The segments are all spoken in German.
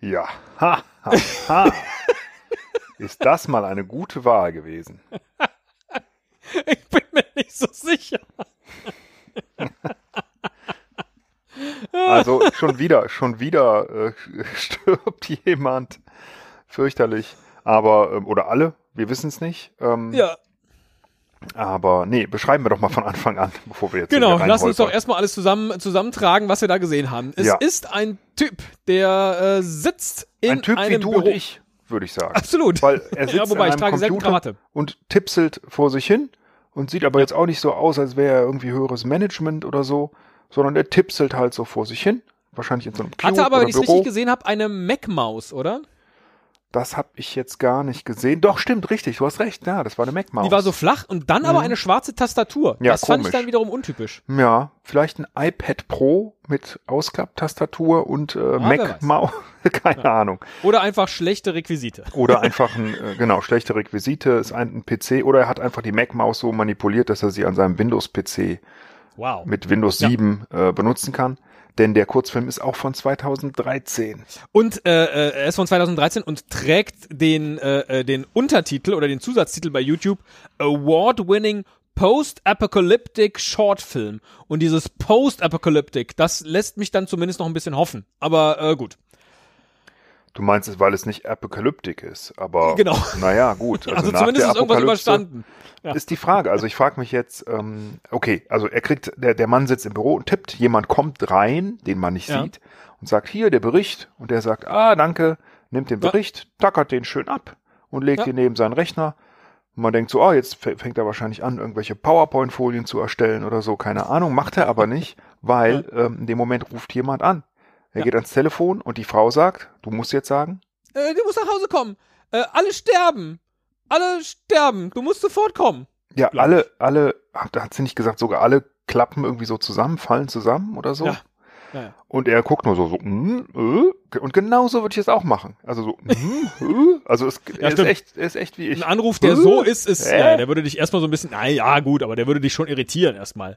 Ja, ha, ha, ha. Ist das mal eine gute Wahl gewesen? Ich bin mir nicht so sicher. Also schon wieder, schon wieder äh, stirbt jemand. Fürchterlich. Aber, ähm, oder alle, wir wissen es nicht. Ähm, ja. Aber nee, beschreiben wir doch mal von Anfang an, bevor wir jetzt genau. Lass uns doch erstmal alles zusammen, zusammentragen, was wir da gesehen haben. Es Ja. ist ein Typ, der äh, sitzt in Ein Typ wie einem du Büro. und ich, würde ich sagen. Absolut. Weil er sitzt Ja, wobei, an ich einem Computer und tipselt vor sich hin und sieht aber jetzt auch nicht so aus, als wäre er irgendwie höheres Management oder so, sondern er tipselt halt so vor sich hin. Wahrscheinlich in so einem Cube Hatte aber, wenn ich es richtig gesehen habe, eine Mac-Maus, oder? Das habe ich jetzt gar nicht gesehen. Doch, stimmt, richtig, du hast recht. Ja, das war eine Mac-Maus. Die war so flach und dann aber eine schwarze Tastatur. Ja, das fand ich komisch. dann wiederum untypisch. Ja, vielleicht ein iPad Pro mit Ausklapptastatur und äh, wer Mac-Maus. Keine Ahnung. Oder einfach schlechte Requisite. Oder einfach ein, äh, genau, schlechte Requisite, ist ein, ein PC. Oder er hat einfach die Mac-Maus so manipuliert, dass er sie an seinem Windows-PC Wow. mit Windows Ja. 7 äh, benutzen kann. Denn der Kurzfilm ist auch von 2013. Und äh, äh, er ist von 2013 und trägt den, äh, äh, den Untertitel oder den Zusatztitel bei YouTube Award-Winning Post-Apocalyptic Short Film. Und dieses Post-Apocalyptic, das lässt mich dann zumindest noch ein bisschen hoffen. Aber äh, gut. Du meinst es, weil es nicht apokalyptik ist, aber Genau. naja, gut. Also, nach zumindest ist irgendwas überstanden. Ja. Ist die Frage. Also ich frage mich jetzt, ähm, okay, also er kriegt, der, der Mann sitzt im Büro und tippt, jemand kommt rein, den man nicht Ja. sieht, und sagt, hier, der Bericht. Und der sagt, ah, danke, nimmt den Ja. Bericht, tackert den schön ab und legt Ja. ihn neben seinen Rechner. Und man denkt so, ah, jetzt fä- fängt er wahrscheinlich an, irgendwelche PowerPoint-Folien zu erstellen oder so, keine Ahnung, macht er aber nicht, weil ähm, in dem Moment ruft jemand an. Er Ja. geht ans Telefon und die Frau sagt, du musst jetzt sagen, Äh, du musst nach Hause kommen. Äh, alle sterben. Alle sterben. Du musst sofort kommen. ja, alle, alle, da hat sie nicht gesagt, sogar alle klappen irgendwie so zusammen, fallen zusammen oder so. Ja. Ja, ja. Und er guckt nur so, so mm, äh, und genauso würde ich es auch machen. Also so, mm, äh, also es, er, ist echt, er ist echt wie ich. Ein Anruf, der Äh? so ist, ist, Hä? ja, der würde dich erstmal so ein bisschen, na ja, gut, aber der würde dich schon irritieren erstmal.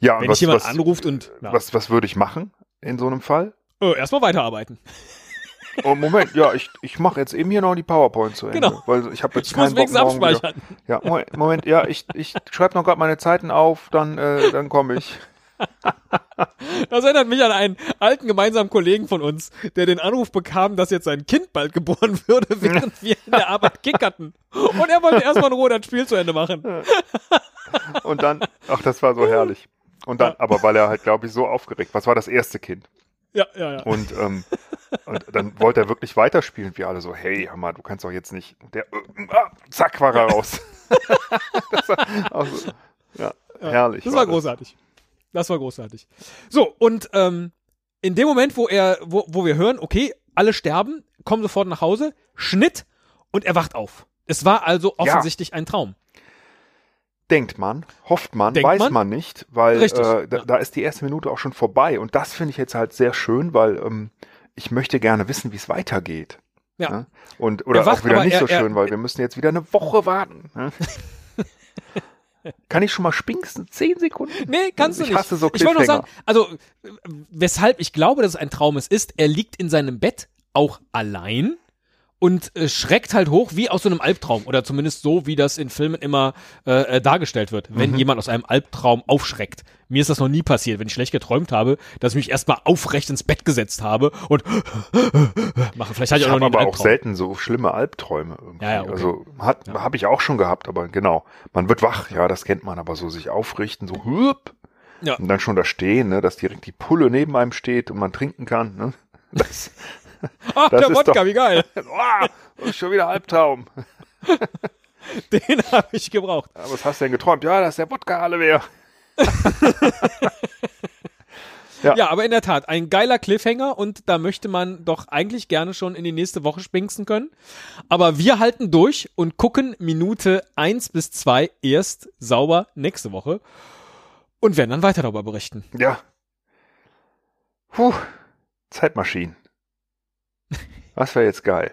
ja, und Wenn was, dich jemand was, anruft und, ja, was, was würde ich machen in so einem Fall? äh, erstmal weiterarbeiten. Oh, Moment, ja, ich, ich mache jetzt eben hier noch die PowerPoint zu Ende, Genau. weil ich habe jetzt Ich muss keinen Bock morgen wieder. abspeichern. Ja, Moment, Moment, ja, ich, ich schreibe noch gerade meine Zeiten auf, dann, äh, dann komme ich. Das erinnert mich an einen alten gemeinsamen Kollegen von uns, der den Anruf bekam, dass jetzt sein Kind bald geboren würde, während wir in der Arbeit kickerten. Und er wollte erstmal in Ruhe das Spiel zu Ende machen. Und dann, ach, das war so herrlich. Und dann, aber weil er halt, glaube ich, so aufgeregt, was war das erste Kind? Ja, ja, ja. Und, ähm, und dann wollte er wirklich weiterspielen. Wir alle so, hey, Hammer, du kannst doch jetzt nicht. Und der, äh, ah, zack, war er raus. das war auch so, ja, herrlich. Das war großartig. Das war großartig. So, und ähm, in dem Moment, wo er, wo, wo wir hören, okay, alle sterben, kommen sofort nach Hause, Schnitt und er wacht auf. Es war also offensichtlich ein Traum. Denkt man, hofft man, Denkt weiß man? man, nicht, weil äh, da, ja. da ist die erste Minute auch schon vorbei. Und das finde ich jetzt halt sehr schön, weil ähm, ich möchte gerne wissen, wie es weitergeht. Ja. Ne? Und, oder Er wacht, auch wieder nicht er- so er- schön, weil wir müssen jetzt wieder eine Woche warten. Ne? Kann ich schon mal spinksen? Zehn Sekunden? Nee, kannst du ich nicht. hasse so ich wollte Cliffhanger. sagen, also äh, weshalb ich glaube, dass es ein Traum ist, ist, er liegt in seinem Bett auch allein und äh, schreckt halt hoch wie aus so einem Albtraum oder zumindest so, wie das in Filmen immer äh, äh, dargestellt wird, wenn Mhm. jemand aus einem Albtraum aufschreckt. Mir ist das noch nie passiert, wenn ich schlecht geträumt habe, dass ich mich erstmal aufrecht ins Bett gesetzt habe und mache. Vielleicht hatte ich Ich auch noch nie aber auch Albtraum. selten so schlimme Albträume irgendwie. Ja, ja, okay. Also hat habe ich auch schon gehabt, aber genau. Man wird wach, ja, das kennt man, aber so sich aufrichten, so hüp, Ja. und dann schon da stehen, ne, dass direkt die Pulle neben einem steht und man trinken kann, ne? Das, Ach, das der ist Wodka, wie geil. oh, das ist schon wieder Albtraum. Den habe ich gebraucht. Ja, was hast du denn geträumt? Ja, dass der Wodka wäre. Ja. Ja, aber in der Tat, ein geiler Cliffhanger und da möchte man doch eigentlich gerne schon in die nächste Woche spinksen können. Aber wir halten durch und gucken Minute eins bis zwei erst sauber nächste Woche und werden dann weiter darüber berichten. Ja. Puh, Zeitmaschinen. Was wäre jetzt geil?